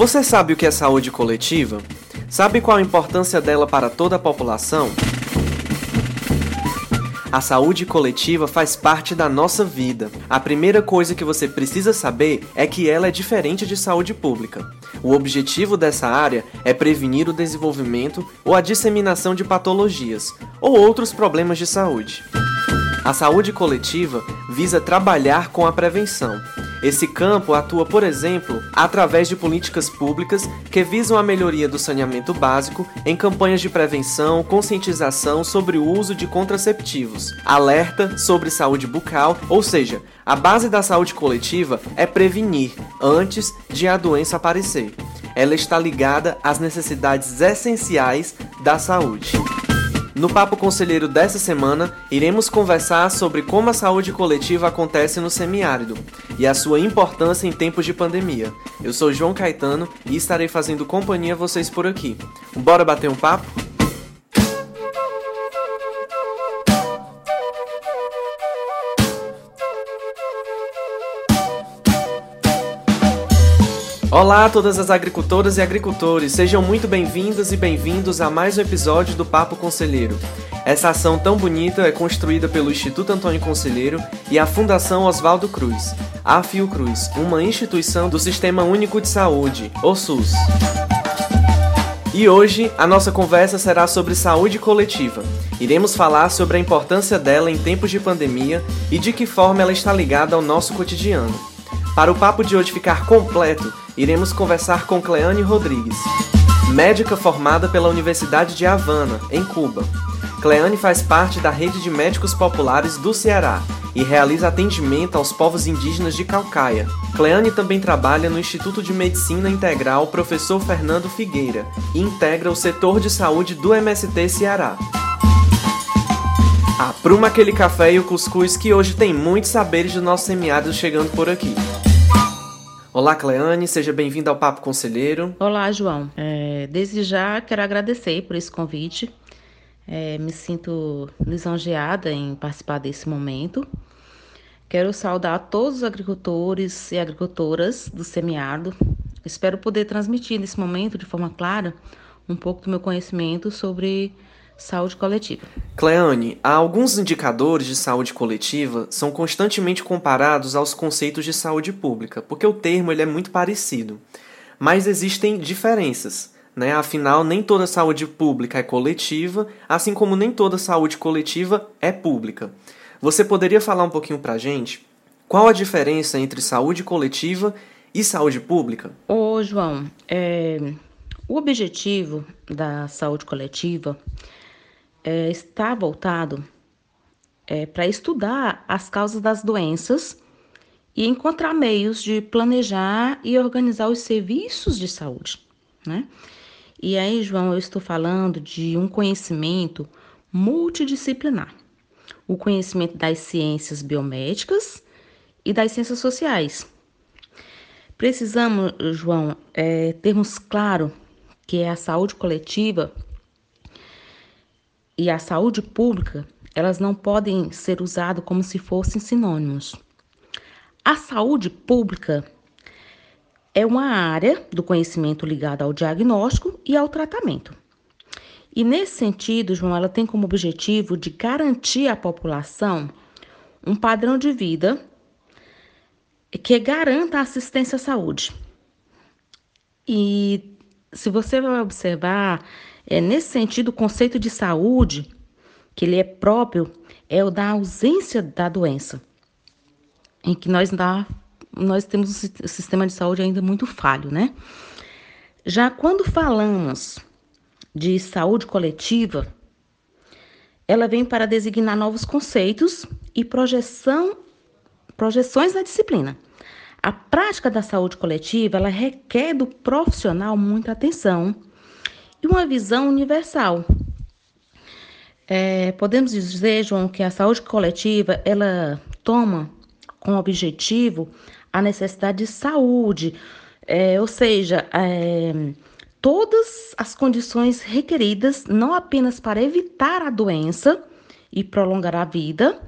Você sabe o que é saúde coletiva? Sabe qual a importância dela para toda a população? A saúde coletiva faz parte da nossa vida. A primeira coisa que você precisa saber é que ela é diferente de saúde pública. O objetivo dessa área é prevenir o desenvolvimento ou a disseminação de patologias ou outros problemas de saúde. A saúde coletiva visa trabalhar com a prevenção. Esse campo atua, por exemplo, através de políticas públicas que visam a melhoria do saneamento básico em campanhas de prevenção, conscientização sobre o uso de contraceptivos, alerta sobre saúde bucal, ou seja, a base da saúde coletiva é prevenir antes de a doença aparecer. Ela está ligada às necessidades essenciais da saúde. No Papo Conselheiro dessa semana, iremos conversar sobre como a saúde coletiva acontece no semiárido e a sua importância em tempos de pandemia. Eu sou João Caetano e estarei fazendo companhia a vocês por aqui. Bora bater um papo? Olá a todas as agricultoras e agricultores, sejam muito bem-vindas e bem-vindos a mais um episódio do Papo Conselheiro. Essa ação tão bonita é construída pelo Instituto Antônio Conselheiro e a Fundação Oswaldo Cruz, a Fiocruz, uma instituição do Sistema Único de Saúde, o SUS. E hoje a nossa conversa será sobre saúde coletiva. Iremos falar sobre a importância dela em tempos de pandemia e de que forma ela está ligada ao nosso cotidiano. Para o papo de hoje ficar completo, iremos conversar com Cleane Rodrigues, médica formada pela Universidade de Havana, em Cuba. Cleane faz parte da rede de médicos populares do Ceará e realiza atendimento aos povos indígenas de Calcaia. Cleane também trabalha no Instituto de Medicina Integral Professor Fernando Figueira e integra o setor de saúde do MST Ceará. Apruma aquele café e o cuscuz que hoje tem muitos saberes do nosso semiárido chegando por aqui. Olá, Cleane, seja bem-vinda ao Papo Conselheiro. Olá, João. É, desde já quero agradecer por esse convite. É, me sinto lisonjeada em participar desse momento. Quero saudar todos os agricultores e agricultoras do semiárido. Espero poder transmitir nesse momento, de forma clara, um pouco do meu conhecimento sobre saúde coletiva. Cleane, alguns indicadores de saúde coletiva são constantemente comparados aos conceitos de saúde pública, porque o termo ele é muito parecido. Mas existem diferenças. Né? Afinal, nem toda saúde pública é coletiva, assim como nem toda saúde coletiva é pública. Você poderia falar um pouquinho para a gente qual a diferença entre saúde coletiva e saúde pública? Ô, João, é, o objetivo da saúde coletiva é, está voltado é, para estudar as causas das doenças e encontrar meios de planejar e organizar os serviços de saúde, né? E aí, João, eu estou falando de um conhecimento multidisciplinar. O conhecimento das ciências biomédicas e das ciências sociais. Precisamos, João, é, termos claro que é a saúde coletiva e a saúde pública, elas não podem ser usadas como se fossem sinônimos. A saúde pública é uma área do conhecimento ligada ao diagnóstico e ao tratamento. E nesse sentido, João, ela tem como objetivo de garantir à população um padrão de vida que garanta a assistência à saúde. E se você vai observar, é, nesse sentido, o conceito de saúde, que ele é próprio, é o da ausência da doença, em que nós, dá, nós temos um sistema de saúde ainda muito falho, né? Já quando falamos de saúde coletiva, ela vem para designar novos conceitos e projeção, projeções da disciplina. A prática da saúde coletiva ela requer do profissional muita atenção e uma visão universal. É, podemos dizer, João, que a saúde coletiva ela toma como objetivo a necessidade de saúde, é, ou seja, é, todas as condições requeridas não apenas para evitar a doença e prolongar a vida,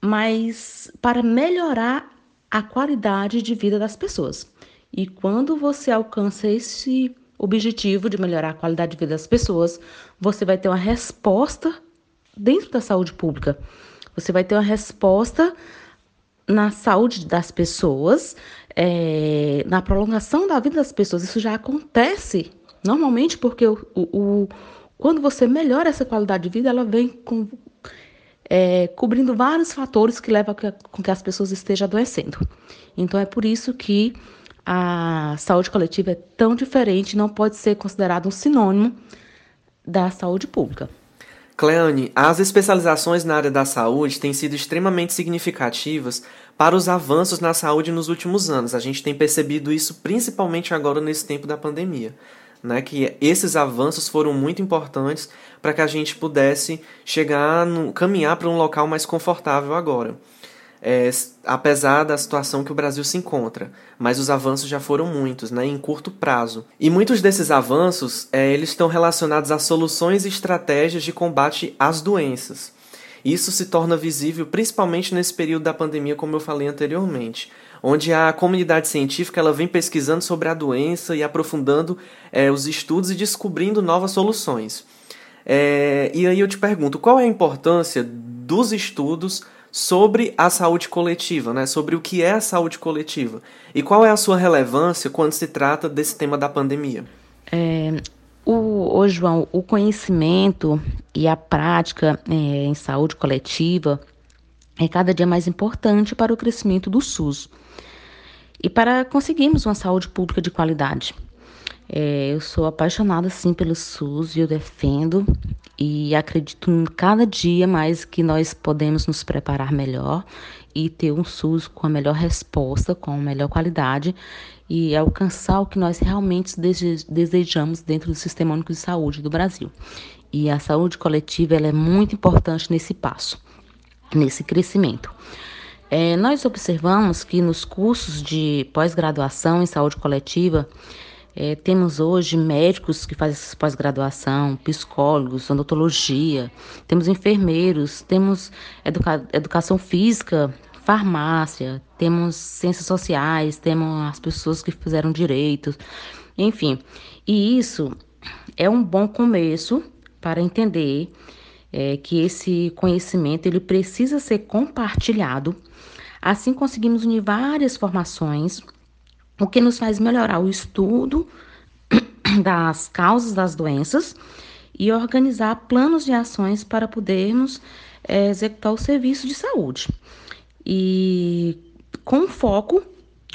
mas para melhorar a qualidade de vida das pessoas. E quando você alcança esse objetivo de melhorar a qualidade de vida das pessoas, você vai ter uma resposta dentro da saúde pública. Você vai ter uma resposta na saúde das pessoas, é, na prolongação da vida das pessoas. Isso já acontece normalmente porque o, o, o quando você melhora essa qualidade de vida, ela vem com, é, cobrindo vários fatores que levam a com que as pessoas estejam adoecendo. Então é por isso que a saúde coletiva é tão diferente, não pode ser considerado um sinônimo da saúde pública. Cleane, as especializações na área da saúde têm sido extremamente significativas para os avanços na saúde nos últimos anos. A gente tem percebido isso principalmente agora nesse tempo da pandemia. Né, que esses avanços foram muito importantes para que a gente pudesse chegar, no, caminhar para um local mais confortável agora é, apesar da situação que o Brasil se encontra, mas os avanços já foram muitos, né, em curto prazo. E muitos desses avanços é, eles estão relacionados a soluções e estratégias de combate às doenças. Isso se torna visível principalmente nesse período da pandemia, como eu falei anteriormente, onde a comunidade científica ela vem pesquisando sobre a doença e aprofundando é, os estudos e descobrindo novas soluções. É, e aí eu te pergunto, qual é a importância dos estudos sobre a saúde coletiva, né? sobre o que é a saúde coletiva. E qual é a sua relevância quando se trata desse tema da pandemia? É, o, o João, o conhecimento e a prática é, em saúde coletiva é cada dia mais importante para o crescimento do SUS e para conseguirmos uma saúde pública de qualidade. É, eu sou apaixonada sim pelo SUS e eu defendo e acredito cada dia mais que nós podemos nos preparar melhor e ter um SUS com a melhor resposta, com a melhor qualidade e alcançar o que nós realmente desejamos dentro do Sistema Único de Saúde do Brasil. E a saúde coletiva é muito importante nesse passo, nesse crescimento. É, nós observamos que nos cursos de pós-graduação em saúde coletiva, é, temos hoje médicos que fazem pós-graduação, psicólogos, odontologia, temos enfermeiros, temos educa educação física, farmácia, temos ciências sociais, temos as pessoas que fizeram direitos, enfim. E isso é um bom começo para entender é, que esse conhecimento ele precisa ser compartilhado. Assim conseguimos unir várias formações o que nos faz melhorar o estudo das causas das doenças e organizar planos de ações para podermos é, executar o serviço de saúde. E com foco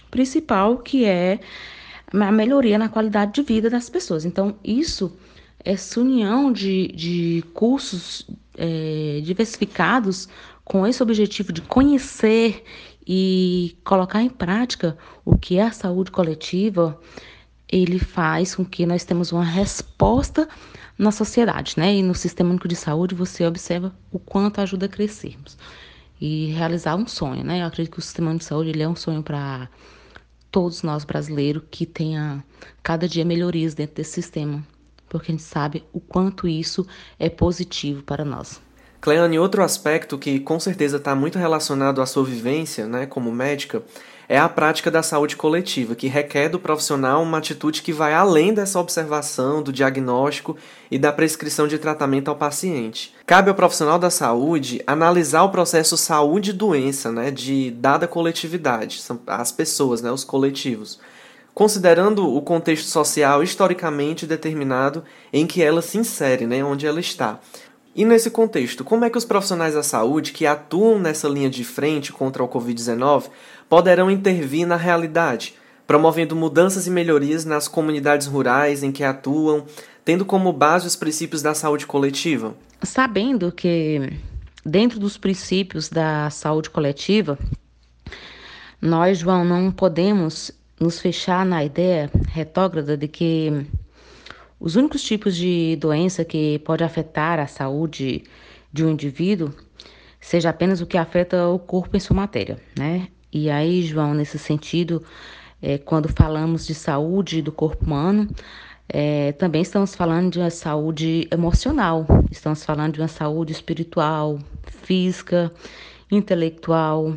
principal que é a melhoria na qualidade de vida das pessoas. Então, isso, essa união de, de cursos é, diversificados com esse objetivo de conhecer e colocar em prática o que é a saúde coletiva, ele faz com que nós temos uma resposta na sociedade, né? E no Sistema Único de Saúde você observa o quanto ajuda a crescermos e realizar um sonho, né? Eu acredito que o Sistema Único de Saúde ele é um sonho para todos nós brasileiros que tenha cada dia melhorias dentro desse sistema, porque a gente sabe o quanto isso é positivo para nós. Cleane, outro aspecto que com certeza está muito relacionado à sua vivência né, como médica é a prática da saúde coletiva, que requer do profissional uma atitude que vai além dessa observação, do diagnóstico e da prescrição de tratamento ao paciente. Cabe ao profissional da saúde analisar o processo saúde-doença né, de dada coletividade, as pessoas, né, os coletivos, considerando o contexto social historicamente determinado em que ela se insere, né, onde ela está. E nesse contexto, como é que os profissionais da saúde que atuam nessa linha de frente contra o Covid-19 poderão intervir na realidade, promovendo mudanças e melhorias nas comunidades rurais em que atuam, tendo como base os princípios da saúde coletiva? Sabendo que, dentro dos princípios da saúde coletiva, nós, João, não podemos nos fechar na ideia retrógrada de que os únicos tipos de doença que pode afetar a saúde de um indivíduo seja apenas o que afeta o corpo em sua matéria, né? E aí, João, nesse sentido, é, quando falamos de saúde do corpo humano, é, também estamos falando de uma saúde emocional, estamos falando de uma saúde espiritual, física, intelectual,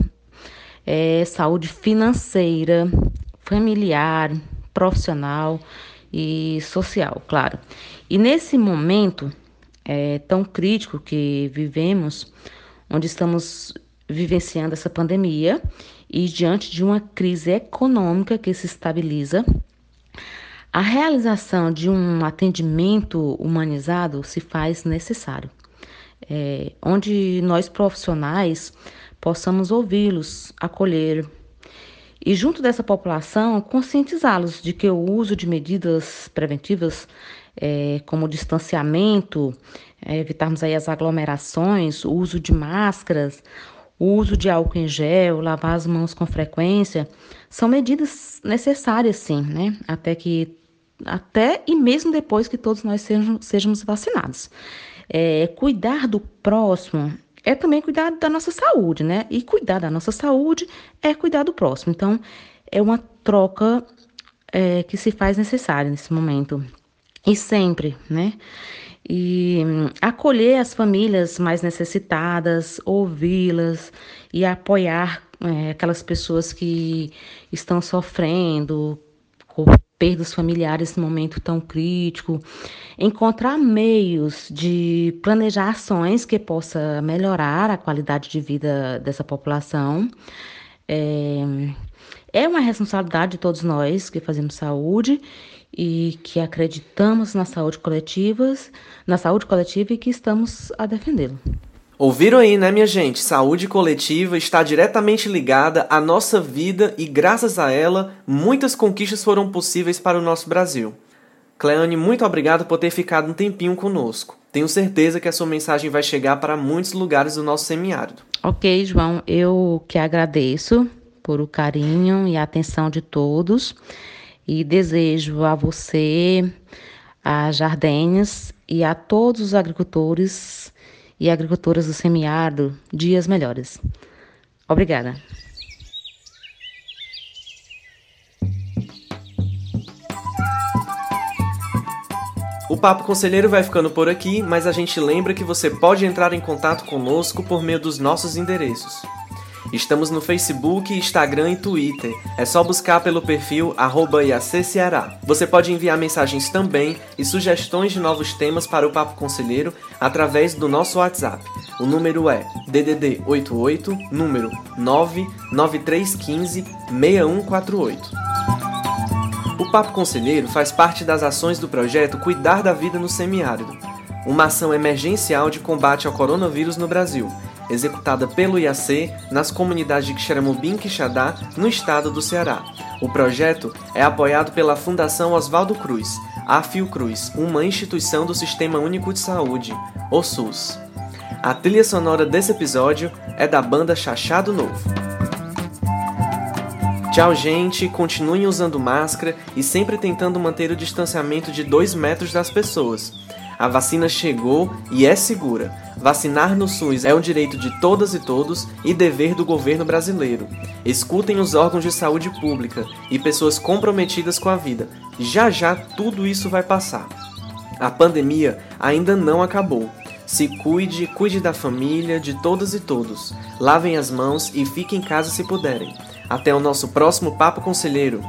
é, saúde financeira, familiar, profissional e social, claro. E nesse momento é, tão crítico que vivemos, onde estamos vivenciando essa pandemia e diante de uma crise econômica que se estabiliza, a realização de um atendimento humanizado se faz necessário, é, onde nós profissionais possamos ouvi-los, acolher e, junto dessa população, conscientizá-los de que o uso de medidas preventivas, é, como distanciamento, é, evitarmos aí as aglomerações, o uso de máscaras, o uso de álcool em gel, lavar as mãos com frequência, são medidas necessárias, sim, né? Até que até e mesmo depois que todos nós sejam, sejamos vacinados. É, cuidar do próximo é também cuidar da nossa saúde, né? E cuidar da nossa saúde é cuidar do próximo. Então, é uma troca é, que se faz necessária nesse momento. E sempre, né? E hum, acolher as famílias mais necessitadas, ouvi-las e apoiar é, aquelas pessoas que estão sofrendo, perdas familiares nesse momento tão crítico, encontrar meios de planejar ações que possa melhorar a qualidade de vida dessa população. É, é uma responsabilidade de todos nós que fazemos saúde e que acreditamos na saúde coletiva, na saúde coletiva e que estamos a defendê-lo. Ouviram aí, né, minha gente? Saúde coletiva está diretamente ligada à nossa vida e, graças a ela, muitas conquistas foram possíveis para o nosso Brasil. Cleane, muito obrigado por ter ficado um tempinho conosco. Tenho certeza que a sua mensagem vai chegar para muitos lugares do nosso semiárido. Ok, João, eu que agradeço por o carinho e a atenção de todos e desejo a você, a Jardines e a todos os agricultores e agricultoras do semiárido dias melhores. Obrigada. O Papo Conselheiro vai ficando por aqui, mas a gente lembra que você pode entrar em contato conosco por meio dos nossos endereços. Estamos no Facebook, Instagram e Twitter. É só buscar pelo perfil @iacceará. Você pode enviar mensagens também e sugestões de novos temas para o Papo Conselheiro através do nosso WhatsApp. O número é DDD 88 número 99315 6148. O Papo Conselheiro faz parte das ações do projeto Cuidar da Vida no Semiárido, uma ação emergencial de combate ao coronavírus no Brasil executada pelo IAC nas comunidades de Xeramubim e Quixadá, no estado do Ceará. O projeto é apoiado pela Fundação Oswaldo Cruz, a Fiocruz, uma instituição do Sistema Único de Saúde, o SUS. A trilha sonora desse episódio é da banda Chachado Novo. Tchau, gente. Continuem usando máscara e sempre tentando manter o distanciamento de 2 metros das pessoas. A vacina chegou e é segura. Vacinar no SUS é um direito de todas e todos e dever do governo brasileiro. Escutem os órgãos de saúde pública e pessoas comprometidas com a vida. Já já tudo isso vai passar. A pandemia ainda não acabou. Se cuide, cuide da família, de todas e todos. Lavem as mãos e fiquem em casa se puderem. Até o nosso próximo Papo Conselheiro.